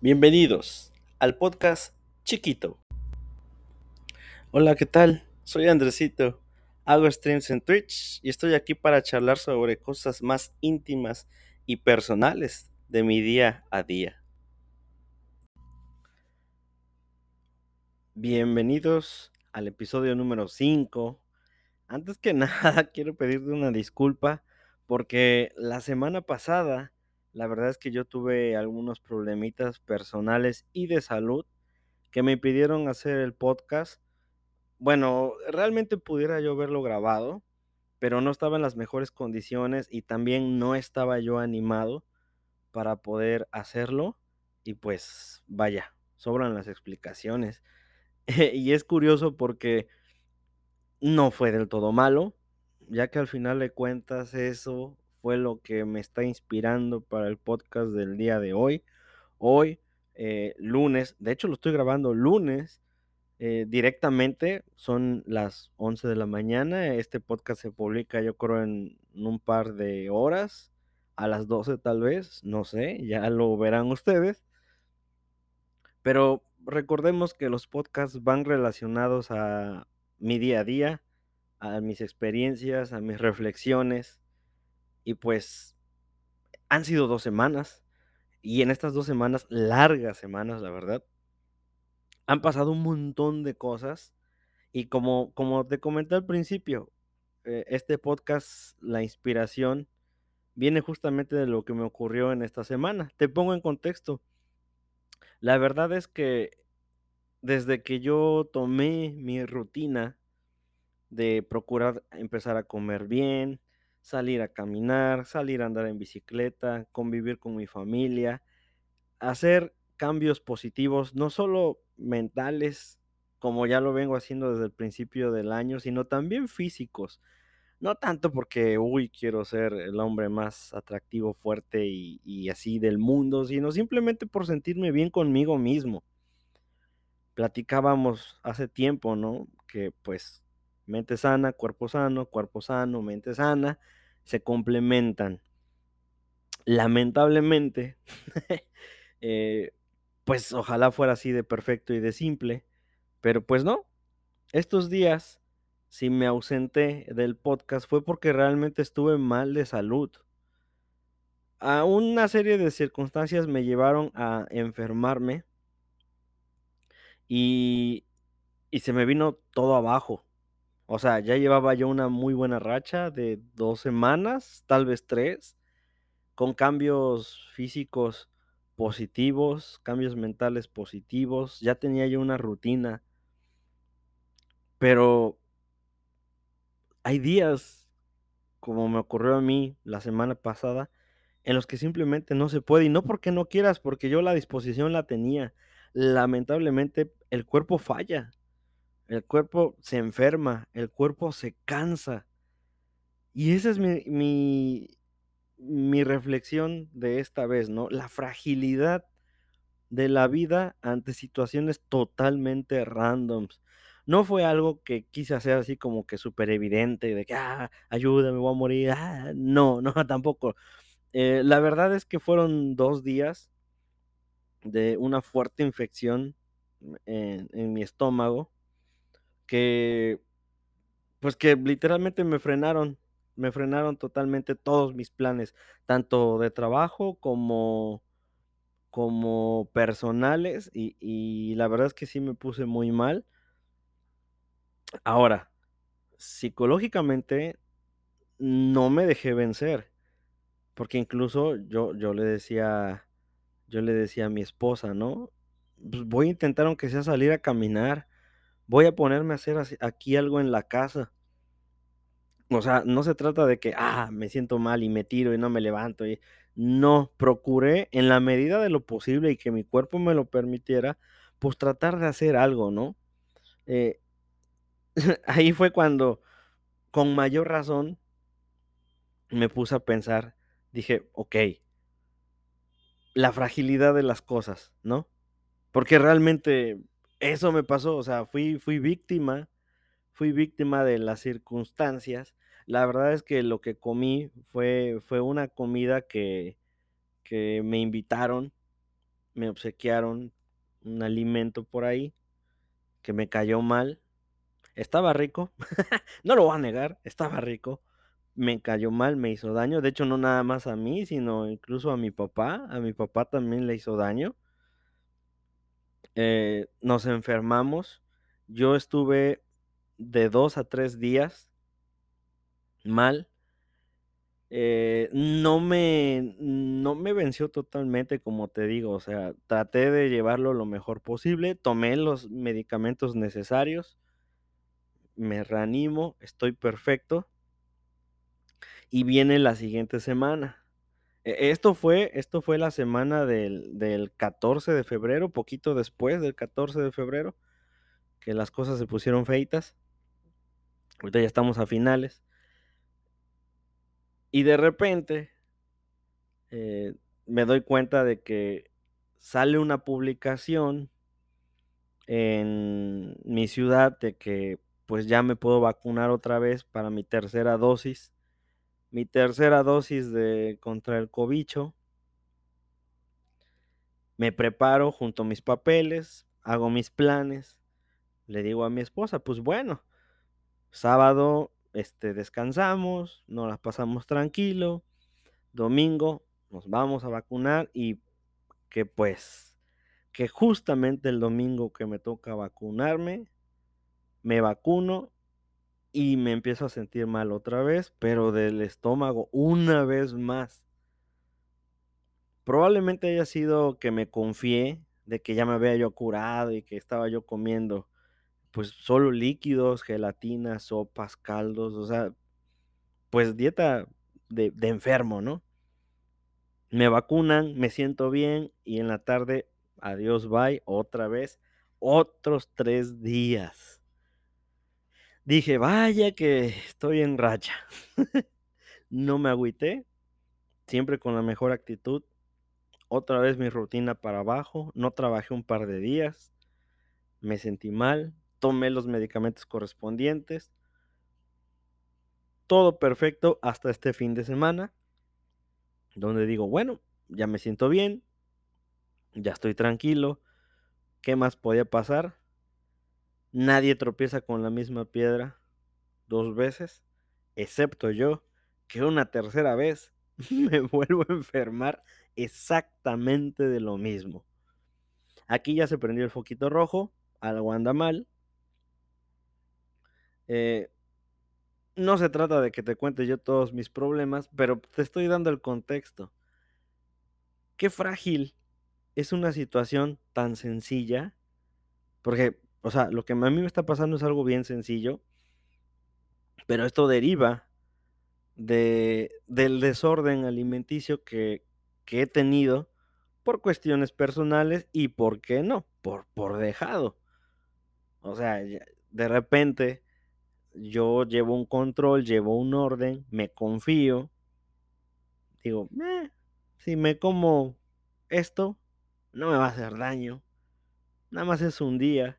Bienvenidos al podcast chiquito. Hola, ¿qué tal? Soy Andresito. Hago streams en Twitch y estoy aquí para charlar sobre cosas más íntimas y personales de mi día a día. Bienvenidos al episodio número 5. Antes que nada, quiero pedirte una disculpa porque la semana pasada la verdad es que yo tuve algunos problemitas personales y de salud que me impidieron hacer el podcast. Bueno, realmente pudiera yo verlo grabado, pero no estaba en las mejores condiciones y también no estaba yo animado para poder hacerlo. Y pues vaya, sobran las explicaciones. y es curioso porque no fue del todo malo, ya que al final de cuentas eso fue lo que me está inspirando para el podcast del día de hoy. Hoy, eh, lunes, de hecho lo estoy grabando lunes eh, directamente, son las 11 de la mañana. Este podcast se publica yo creo en, un par de horas, a las 12 tal vez, no sé, ya lo verán ustedes. Pero recordemos que los podcasts van relacionados a mi día a día, a mis experiencias, a mis reflexiones, y pues han sido dos semanas. Y en estas dos semanas, largas semanas, la verdad, han pasado un montón de cosas. Y como, como te comenté al principio, eh, este podcast, la inspiración, viene justamente de lo que me ocurrió en esta semana. Te pongo en contexto. La verdad es que desde que yo tomé mi rutina de procurar empezar a comer bien, salir a caminar, salir a andar en bicicleta, convivir con mi familia, hacer cambios positivos, no solo mentales, como ya lo vengo haciendo desde el principio del año, sino también físicos. No tanto porque, uy, quiero ser el hombre más atractivo, fuerte y, y así del mundo, sino simplemente por sentirme bien conmigo mismo. Platicábamos hace tiempo, ¿no? Que pues mente sana, cuerpo sano, cuerpo sano, mente sana, se complementan. Lamentablemente, eh, pues ojalá fuera así de perfecto y de simple, pero pues no. Estos días, si me ausenté del podcast fue porque realmente estuve mal de salud. A una serie de circunstancias me llevaron a enfermarme y, y se me vino todo abajo. O sea, ya llevaba yo una muy buena racha de dos semanas, tal vez tres, con cambios físicos positivos, cambios mentales positivos, ya tenía yo una rutina, pero hay días, como me ocurrió a mí la semana pasada, en los que simplemente no se puede, y no porque no quieras, porque yo la disposición la tenía. Lamentablemente el cuerpo falla. El cuerpo se enferma, el cuerpo se cansa. Y esa es mi, mi, reflexión de esta vez, ¿no? La fragilidad de la vida ante situaciones totalmente randoms. No fue algo que quise hacer así como que súper evidente, de que, ah, voy a morir. Ah, no, no, tampoco. Eh, la verdad es que fueron dos días de una fuerte infección en, en mi estómago que, pues que literalmente me frenaron, me frenaron totalmente todos mis planes, tanto de trabajo como, como personales, y, la verdad es que sí me puse muy mal. Ahora, psicológicamente no me dejé vencer, porque incluso yo, yo le decía, yo le decía a mi esposa, ¿no? Pues voy a intentar aunque sea salir a caminar, voy a ponerme a hacer aquí algo en la casa. O sea, no se trata de que, ah, me siento mal y me tiro y no me levanto. Y... No, procuré en la medida de lo posible y que mi cuerpo me lo permitiera, pues tratar de hacer algo, ¿no? Eh, ahí fue cuando, con mayor razón, me puse a pensar, dije, ok, la fragilidad de las cosas, ¿no? Porque realmente eso me pasó, o sea, fui, fui víctima, fui víctima de las circunstancias. La verdad es que lo que comí fue, fue una comida que, que me invitaron, me obsequiaron un alimento por ahí que me cayó mal. Estaba rico, no lo voy a negar, estaba rico. Me cayó mal, me hizo daño. De hecho, no nada más a mí, sino incluso a mi papá. A mi papá también le hizo daño. Eh, nos enfermamos. Yo estuve de dos a tres días mal. Eh, no me no me venció totalmente, como te digo, o sea, traté de llevarlo lo mejor posible, tomé los medicamentos necesarios, me reanimo, estoy perfecto. Y viene la siguiente semana. E esto fue esto fue la semana del del 14 de febrero, poquito después del 14 de febrero, que las cosas se pusieron feitas. Ahorita ya estamos a finales. Y de repente eh, me doy cuenta de que sale una publicación en mi ciudad de que pues ya me puedo vacunar otra vez para mi tercera dosis. Mi tercera dosis de contra el cobicho. Me preparo junto a mis papeles, hago mis planes. Le digo a mi esposa, pues bueno, sábado este, descansamos, nos las pasamos tranquilo. Domingo nos vamos a vacunar y que pues, que justamente el domingo que me toca vacunarme, me vacuno y me empiezo a sentir mal otra vez, pero del estómago una vez más. Probablemente haya sido que me confié de que ya me había yo curado y que estaba yo comiendo pues solo líquidos, gelatinas, sopas, caldos, o sea, pues dieta de, de enfermo, ¿no? Me vacunan, me siento bien y en la tarde, adiós, bye, otra vez, otros tres días. Dije, vaya que estoy en racha. no me agüité, siempre con la mejor actitud. Otra vez mi rutina para abajo, no trabajé un par de días, me sentí mal, tomé los medicamentos correspondientes. Todo perfecto hasta este fin de semana, donde digo, bueno, ya me siento bien, ya estoy tranquilo, ¿qué más podía pasar? Nadie tropieza con la misma piedra dos veces, excepto yo, que una tercera vez me vuelvo a enfermar exactamente de lo mismo. Aquí ya se prendió el foquito rojo, algo anda mal, eh, no se trata de que te cuente yo todos mis problemas, pero te estoy dando el contexto. Qué frágil es una situación tan sencilla, porque, o sea, lo que a mí me está pasando es algo bien sencillo, pero esto deriva de, del desorden alimenticio que, que he tenido por cuestiones personales y, ¿por qué no? Por, dejado. O sea, de repente yo llevo un control, llevo un orden, me confío. Digo, eh, si me como esto, no me va a hacer daño. Nada más es un día.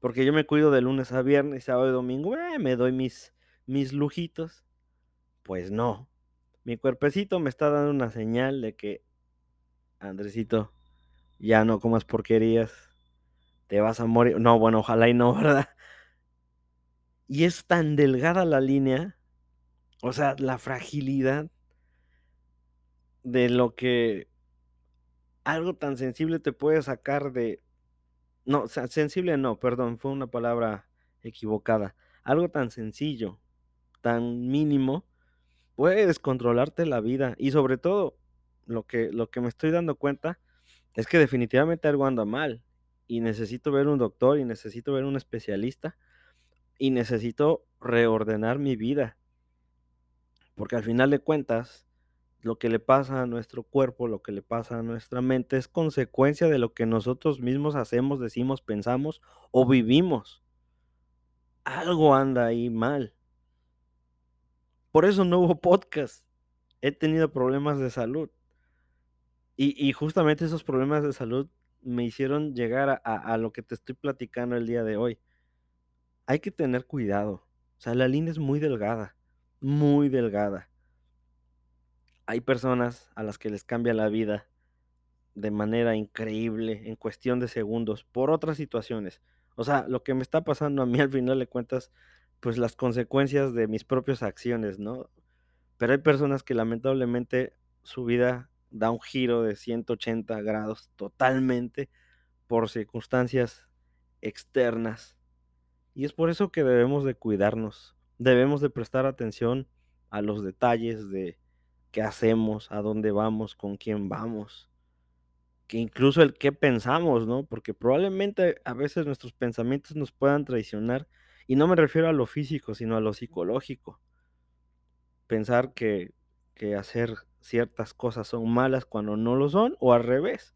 Porque yo me cuido de lunes a viernes, sábado y domingo, eh, me doy mis, mis lujitos. Pues no. Mi cuerpecito me está dando una señal de que, Andresito, ya no comas porquerías. Te vas a morir. No, bueno, ojalá y no, ¿verdad? Y es tan delgada la línea, o sea, la fragilidad de lo que algo tan sensible te puede sacar de... No, o sea, sensible no, perdón, fue una palabra equivocada. Algo tan sencillo, tan mínimo, puede descontrolarte la vida. Y sobre todo, lo que, lo que me estoy dando cuenta es que definitivamente algo anda mal. Y necesito ver un doctor y necesito ver un especialista y necesito reordenar mi vida. Porque al final de cuentas, lo que le pasa a nuestro cuerpo, lo que le pasa a nuestra mente es consecuencia de lo que nosotros mismos hacemos, decimos, pensamos o vivimos. Algo anda ahí mal. Por eso no hubo podcast. He tenido problemas de salud. Y, justamente esos problemas de salud me hicieron llegar a, a lo que te estoy platicando el día de hoy hay que tener cuidado. O sea, la línea es muy delgada, muy delgada. Hay personas a las que les cambia la vida de manera increíble en cuestión de segundos por otras situaciones. O sea, lo que me está pasando a mí al final de cuentas, pues las consecuencias de mis propias acciones, ¿no? Pero hay personas que lamentablemente su vida da un giro de 180 grados totalmente por circunstancias externas. Y es por eso que debemos de cuidarnos, debemos de prestar atención a los detalles de qué hacemos, a dónde vamos, con quién vamos, que incluso el qué pensamos, ¿no? Porque probablemente a veces nuestros pensamientos nos puedan traicionar, y no me refiero a lo físico, sino a lo psicológico. Pensar que, que hacer ciertas cosas son malas cuando no lo son, o al revés,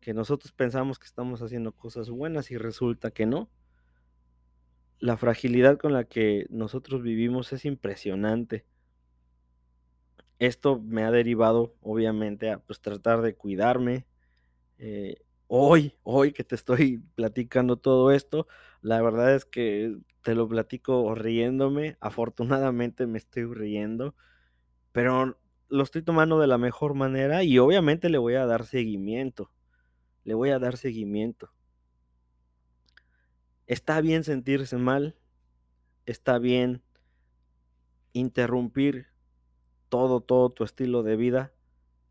que nosotros pensamos que estamos haciendo cosas buenas y resulta que no. La fragilidad con la que nosotros vivimos es impresionante. Esto me ha derivado, obviamente, a pues, tratar de cuidarme. Eh, hoy, hoy que te estoy platicando todo esto, la verdad es que te lo platico riéndome. Afortunadamente me estoy riendo, pero lo estoy tomando de la mejor manera y obviamente le voy a dar seguimiento. Le voy a dar seguimiento. Está bien sentirse mal, está bien interrumpir todo, todo tu estilo de vida,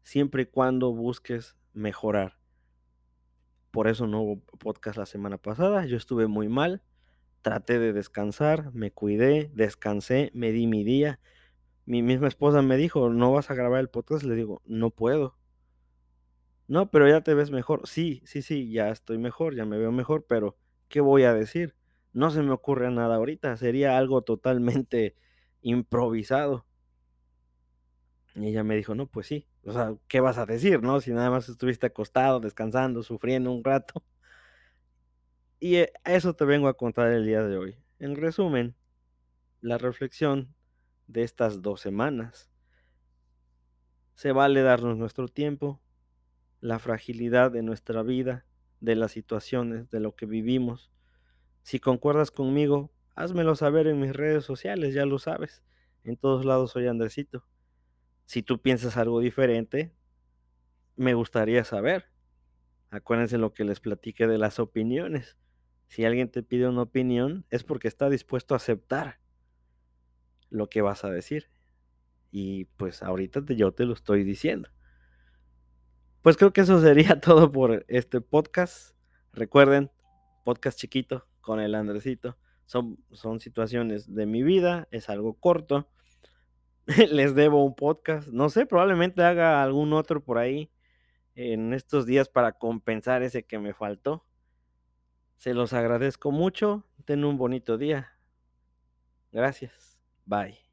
siempre y cuando busques mejorar. Por eso no hubo podcast la semana pasada, yo estuve muy mal, traté de descansar, me cuidé, descansé, me di mi día. Mi misma esposa me dijo, ¿no vas a grabar el podcast? Le digo, no puedo. No, pero ya te ves mejor. Sí, sí, sí, ya estoy mejor, ya me veo mejor, pero ¿qué voy a decir? No se me ocurre nada ahorita, sería algo totalmente improvisado. Y ella me dijo, no, pues sí, o sea, ¿qué vas a decir, no? Si nada más estuviste acostado, descansando, sufriendo un rato. Y eh, a eso te vengo a contar el día de hoy. En resumen, la reflexión de estas dos semanas. Se vale darnos nuestro tiempo, la fragilidad de nuestra vida, de las situaciones, de lo que vivimos. Si concuerdas conmigo, házmelo saber en mis redes sociales, ya lo sabes. En todos lados soy Andresito. Si tú piensas algo diferente, me gustaría saber. Acuérdense lo que les platiqué de las opiniones. Si alguien te pide una opinión, es porque está dispuesto a aceptar lo que vas a decir. Y pues ahorita yo te lo estoy diciendo. Pues creo que eso sería todo por este podcast. Recuerden, podcast chiquito con el Andresito. Son, son situaciones de mi vida, es algo corto les debo un podcast. No sé, probablemente haga algún otro por ahí en estos días para compensar ese que me faltó. Se los agradezco mucho. Ten un bonito día. Gracias. Bye.